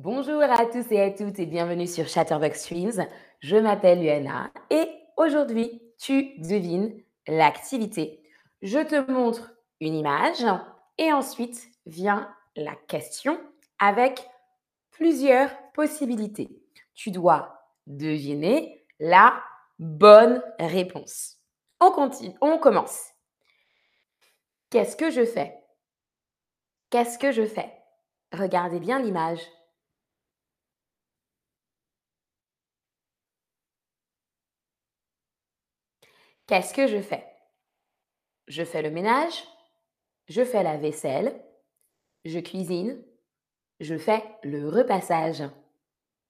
Bonjour à tous et à toutes et bienvenue sur Chatterbox Streams. Je m'appelle Luana et aujourd'hui, tu devines l'activité. Je te montre une image et ensuite vient la question avec plusieurs possibilités. Tu dois deviner la bonne réponse. On continue, on commence. Qu'est-ce que je fais? Qu'est-ce que je fais? Regardez bien l'image. Qu'est-ce que je fais? Je fais le ménage, je fais la vaisselle, je cuisine, je fais le repassage,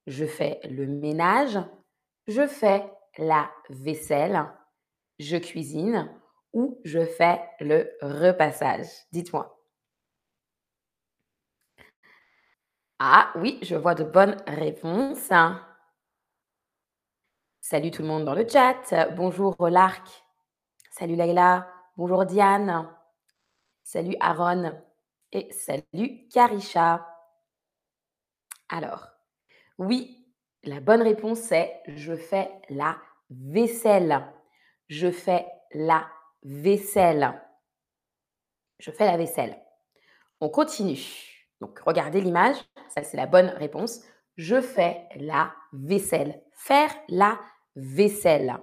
je fais le ménage, je fais la vaisselle, je cuisine ou je fais le repassage. Dites-moi. Ah oui, je vois de bonnes réponses. Salut tout le monde dans le chat. Bonjour Larc. Salut Laila. Bonjour Diane. Salut Aaron. Et salut Karisha. Alors, oui, la bonne réponse c'est je fais la vaisselle. Je fais la vaisselle. Je fais la vaisselle. On continue. Donc, regardez l'image. Ça, c'est la bonne réponse. Je fais la vaisselle. Faire la vaisselle.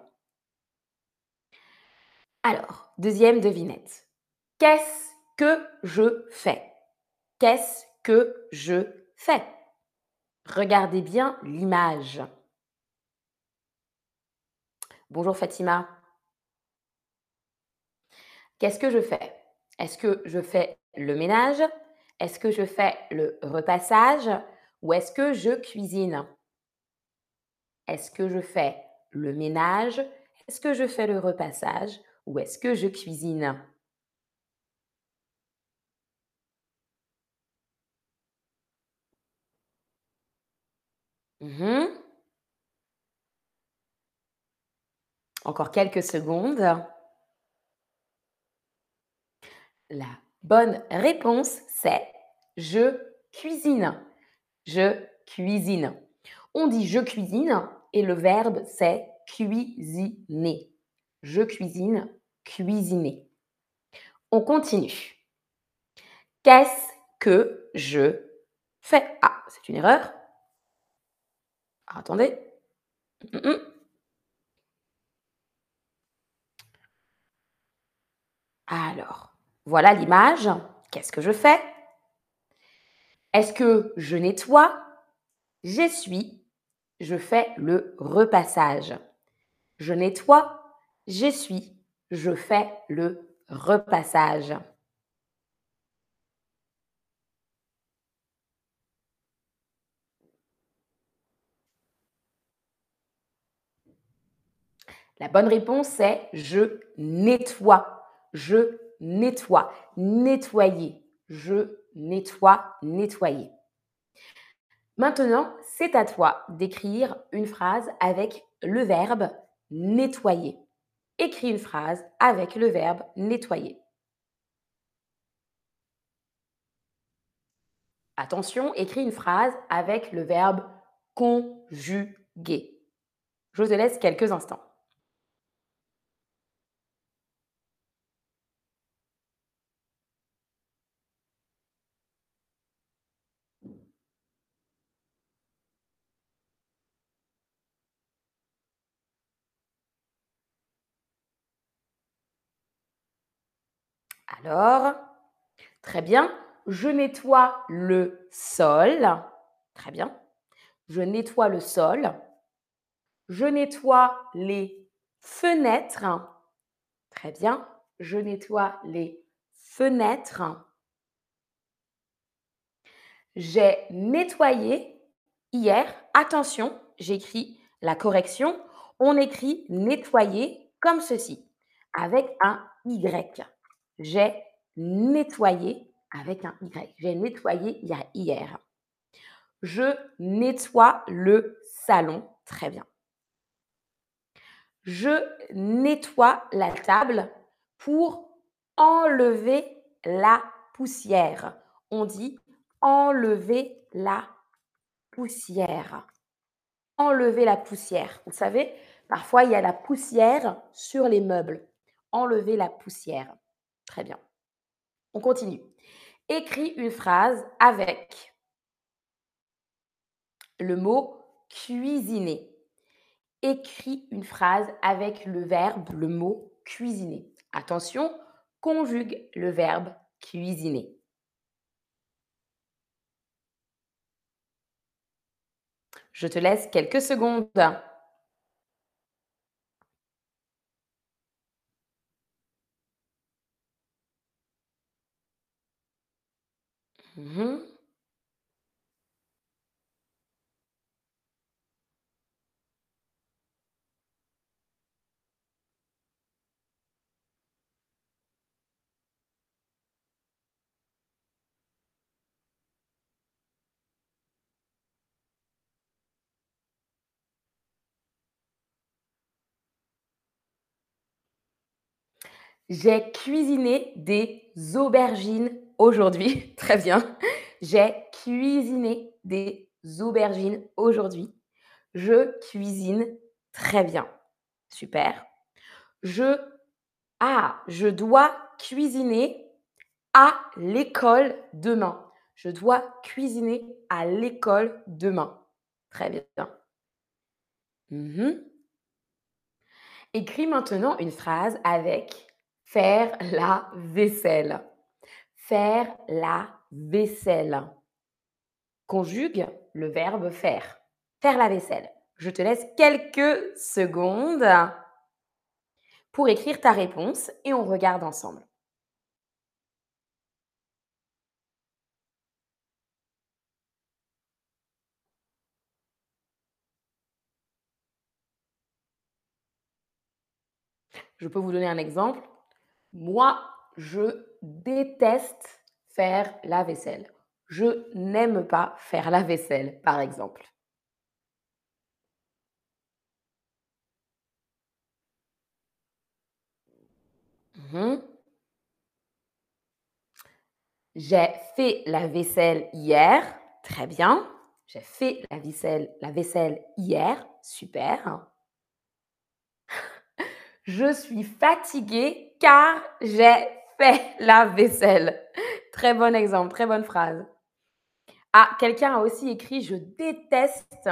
Alors, deuxième devinette. Qu'est-ce que je fais? Qu'est-ce que je fais? Regardez bien l'image. Bonjour Fatima. Qu'est-ce que je fais? Est-ce que je fais le ménage? Est-ce que je fais le repassage? Ou est-ce que je cuisine? Est-ce que je fais le ménage Est-ce que je fais le repassage ou est-ce que je cuisine? Mmh Encore quelques secondes. La bonne réponse, c'est je cuisine. Je cuisine. On dit je cuisine et le verbe, c'est cuisiner. Je cuisine, cuisiner. On continue. Qu'est-ce que je fais? Ah, c'est une erreur. Ah, attendez. Alors, voilà l'image. Qu'est-ce que je fais? Est-ce que je nettoie? J'essuie je fais le repassage. Je nettoie, j'essuie, je fais le repassage. La bonne réponse est je nettoie. Je nettoie. Nettoyer. Je nettoie, nettoyer. Maintenant, c'est à toi d'écrire une phrase avec le verbe nettoyer. Écris une phrase avec le verbe nettoyer. Attention, écris une phrase avec le verbe conjuguer. Je te laisse quelques instants. Alors, très bien. Je nettoie le sol. Très bien. Je nettoie le sol. Je nettoie les fenêtres. Très bien. Je nettoie les fenêtres. J'ai nettoyé hier. Attention, j'écris la correction. On écrit nettoyer comme ceci, avec un Y. J'ai nettoyé avec un Y. J'ai nettoyé hier. Je nettoie le salon. Très bien. Je nettoie la table pour enlever la poussière. On dit enlever la poussière. Enlever la poussière. Vous savez, parfois il y a la poussière sur les meubles. Enlever la poussière. Très bien. On continue. Écris une phrase avec le mot cuisiner. Écris une phrase avec le verbe, le mot cuisiner. Attention, conjugue le verbe cuisiner. Je te laisse quelques secondes. Mhm. J'ai cuisiné des aubergines aujourd'hui. Très bien. J'ai cuisiné des aubergines aujourd'hui. Je cuisine très bien. Super. Je ah, je dois cuisiner à l'école demain. Je dois cuisiner à l'école demain. Très bien. Mmh Écris maintenant une phrase avec faire la vaisselle. Faire la vaisselle. Conjugue le verbe faire. Faire la vaisselle. Je te laisse quelques secondes pour écrire ta réponse et on regarde ensemble. Je peux vous donner un exemple. Moi, je déteste faire la vaisselle. Je n'aime pas faire la vaisselle, par exemple. Mmh J'ai fait la vaisselle hier. Très bien. J'ai fait la vaisselle, la vaisselle hier. Super. Je suis fatiguée car j'ai fait la vaisselle. Très bon exemple, très bonne phrase. Ah, quelqu'un a aussi écrit Je déteste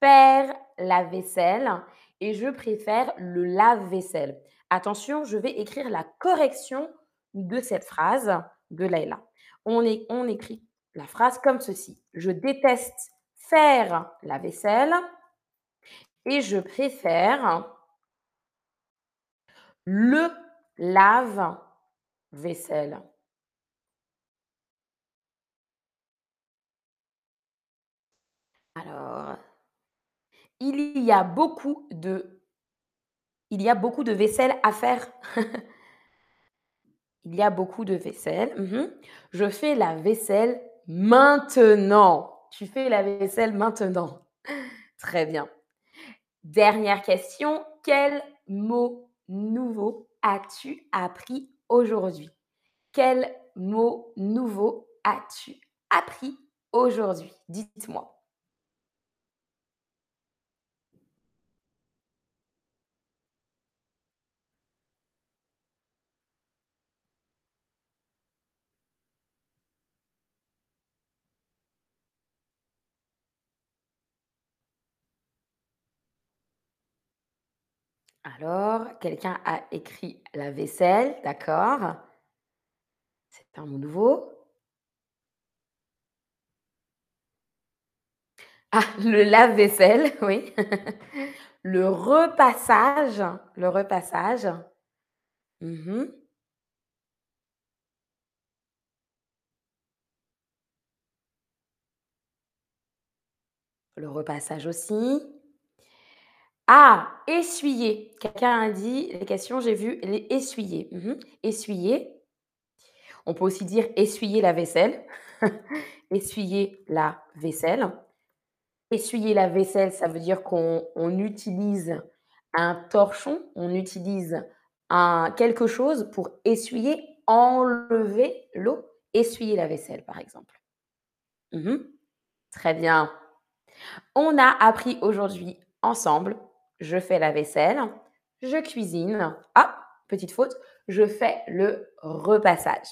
faire la vaisselle et je préfère le lave-vaisselle. Attention, je vais écrire la correction de cette phrase de Layla. On, on écrit la phrase comme ceci. Je déteste faire la vaisselle et je préfère le lave-vaisselle. Alors, il y a beaucoup de il y a beaucoup de vaisselle à faire. Il y a beaucoup de vaisselle. Mmh Je fais la vaisselle maintenant. Tu fais la vaisselle maintenant. Très bien. Dernière question. Quel mot nouveau as-tu appris aujourd'hui Quel mot nouveau as-tu appris aujourd'hui? Dites-moi. Alors, quelqu'un a écrit la vaisselle, d'accord. C'est un mot nouveau. Ah, le lave-vaisselle, oui. Le repassage, le repassage. Mmh Le repassage aussi. Ah, essuyer. Quelqu'un a dit les questions, j'ai vu les essuyer. Mmh essuyer. On peut aussi dire essuyer la vaisselle. essuyer la vaisselle. Essuyer la vaisselle, ça veut dire qu'on utilise un torchon, on utilise quelque chose pour essuyer, enlever l'eau, essuyer la vaisselle, par exemple. Mmh Très bien. On a appris aujourd'hui ensemble, je fais la vaisselle, je cuisine. Ah, petite faute, je fais le repassage.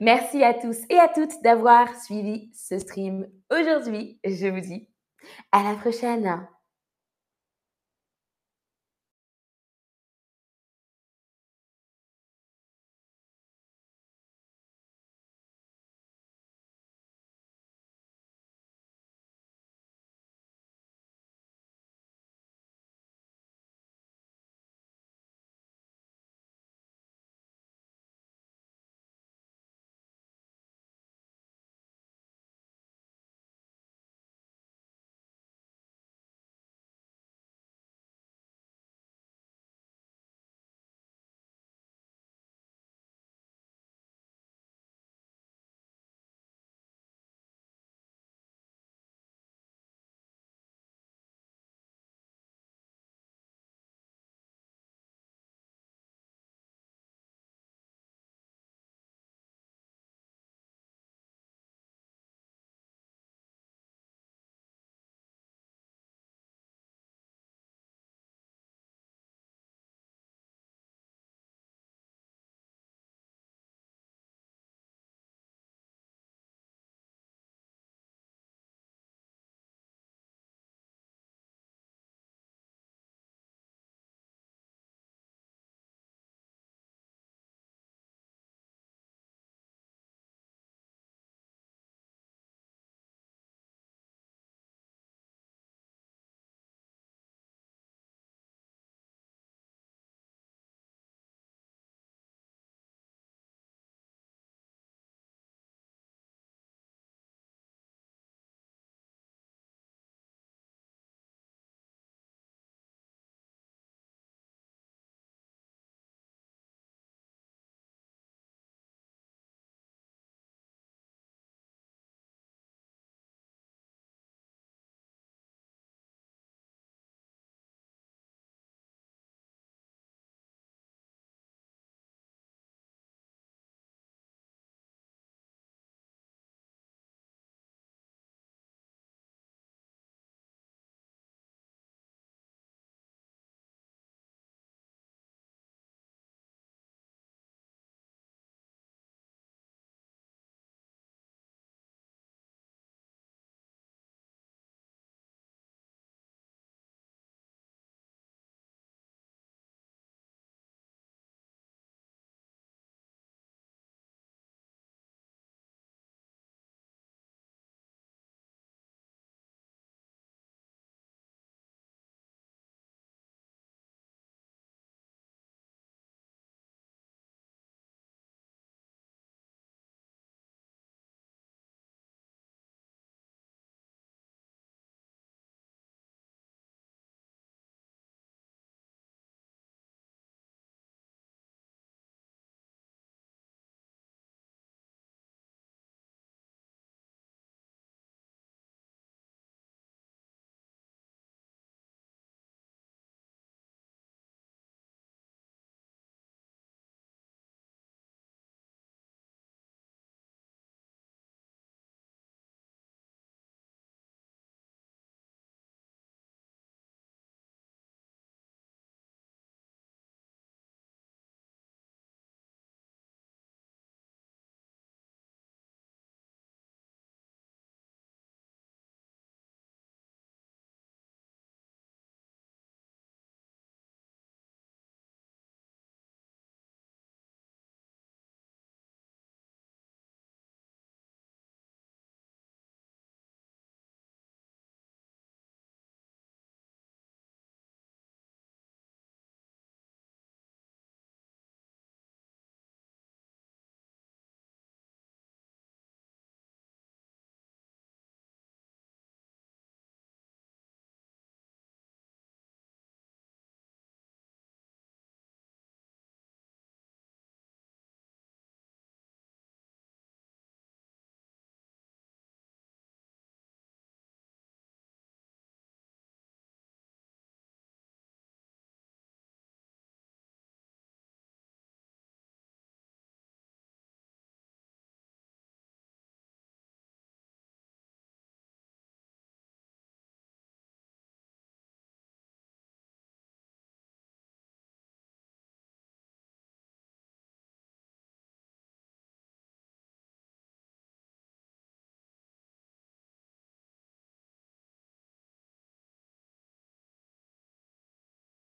Merci à tous et à toutes d'avoir suivi ce stream aujourd'hui. Je vous dis à la prochaine.